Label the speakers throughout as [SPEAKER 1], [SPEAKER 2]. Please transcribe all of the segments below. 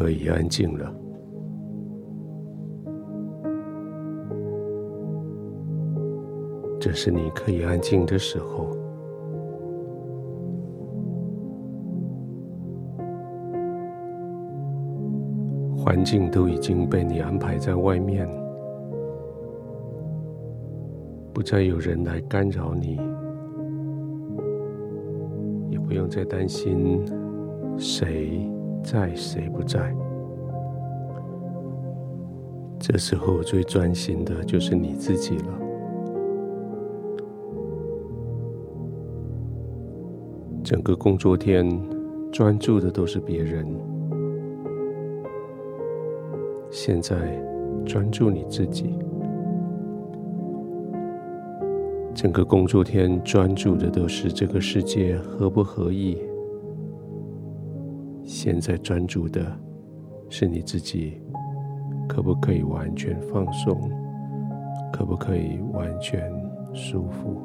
[SPEAKER 1] 可以安静了。这是你可以安静的时候。环境都已经被你安排在外面，不再有人来干扰你，也不用再担心谁在谁不在。这时候最专心的就是你自己了。整个工作天，专注的都是别人。现在专注你自己。整个工作天，专注的都是这个世界合不合意。现在专注的是你自己，可不可以完全放松？可不可以完全舒服？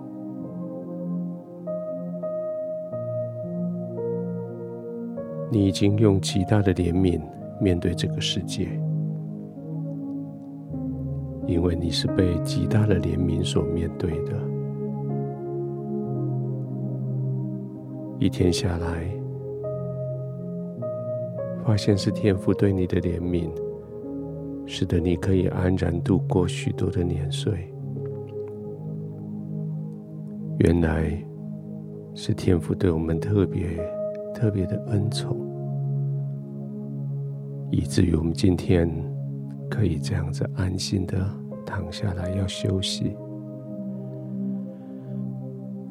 [SPEAKER 1] 你已经用极大的怜悯面对这个世界，因为你是被极大的怜悯所面对的。一天下来，发现是天父对你的怜悯，使得你可以安然度过许多的年岁。原来是天父对我们特别特别的恩宠。以至于我们今天可以这样子安心的躺下来要休息，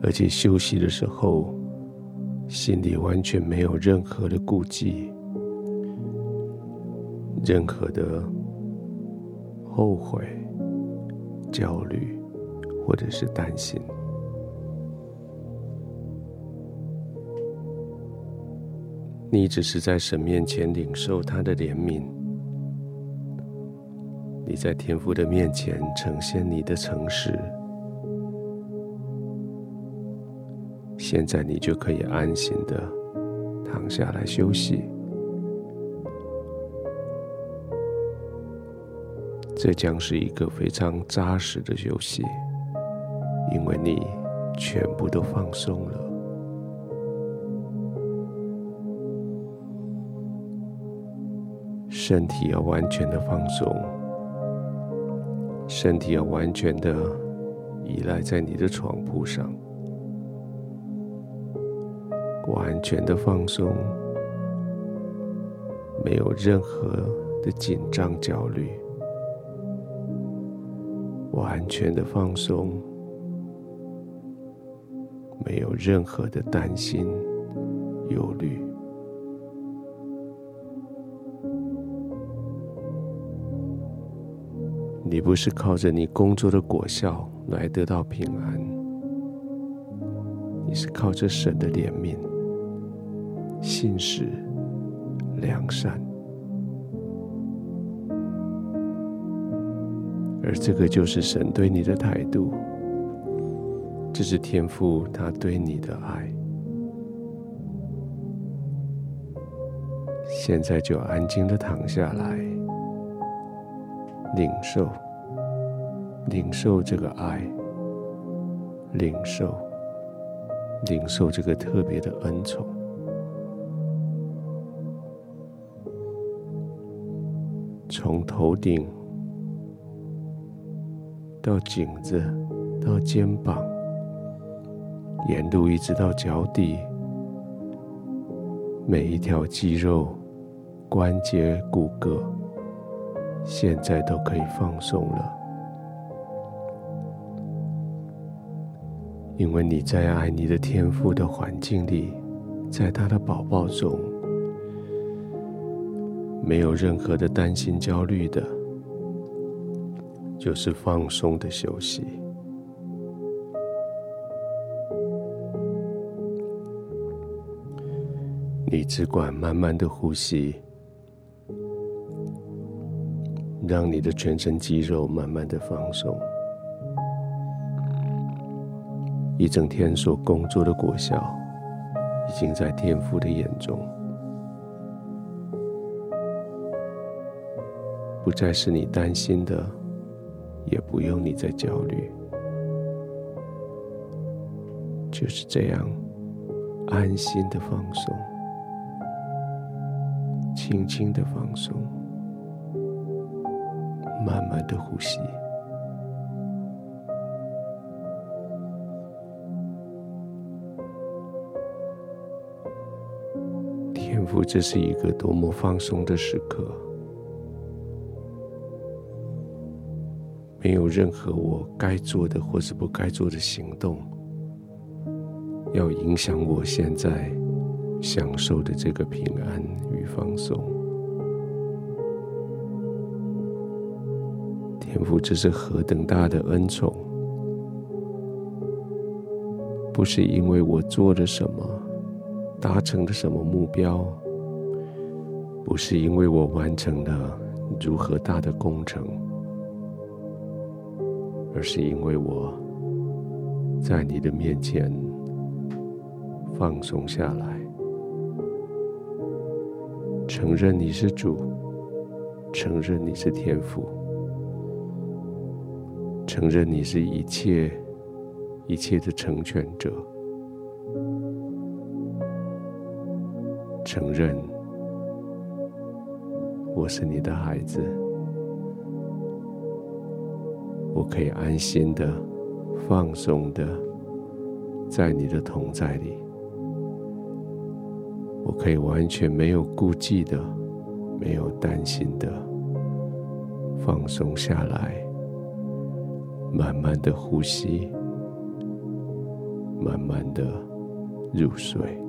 [SPEAKER 1] 而且休息的时候，心里完全没有任何的顾忌，任何的后悔、焦虑或者是担心。你只是在神面前领受他的怜悯，你在天父的面前呈现你的诚实，现在你就可以安心的躺下来休息。这将是一个非常扎实的休息，因为你全部都放松了。身体要完全的放松，身体要完全的依赖在你的床铺上，完全的放松，没有任何的紧张焦虑，完全的放松，没有任何的担心、忧虑。你不是靠着你工作的果效来得到平安，你是靠着神的怜悯、信实、良善，而这个就是神对你的态度，这是天父他对你的爱。现在就安静的躺下来。领受，领受这个爱，领受，领受这个特别的恩宠。从头顶到颈子，到肩膀，沿路一直到脚底，每一条肌肉、关节、骨骼。现在都可以放松了，因为你在爱你的天父的环境里，在他的宝宝中，没有任何的担心、焦虑的，就是放松的休息。你只管慢慢的呼吸。让你的全身肌肉慢慢的放松，一整天所工作的果效，已经在天父的眼中，不再是你担心的，也不用你再焦虑，就是这样安心的放松，轻轻的放松，慢慢的呼吸。天赋，这是一个多么放松的时刻，没有任何我该做的或是不该做的行动，要影响我现在享受的这个平安与放松。天父，这是何等大的恩宠！不是因为我做了什么。达成了什么目标？不是因为我完成了如何大的工程，而是因为我在你的面前放松下来，承认你是主，承认你是天父，承认你是一切一切的成全者。承认我是你的孩子，我可以安心的、放松的在你的同在里，我可以完全没有顾忌的、没有担心的放松下来，慢慢的呼吸，慢慢的入睡。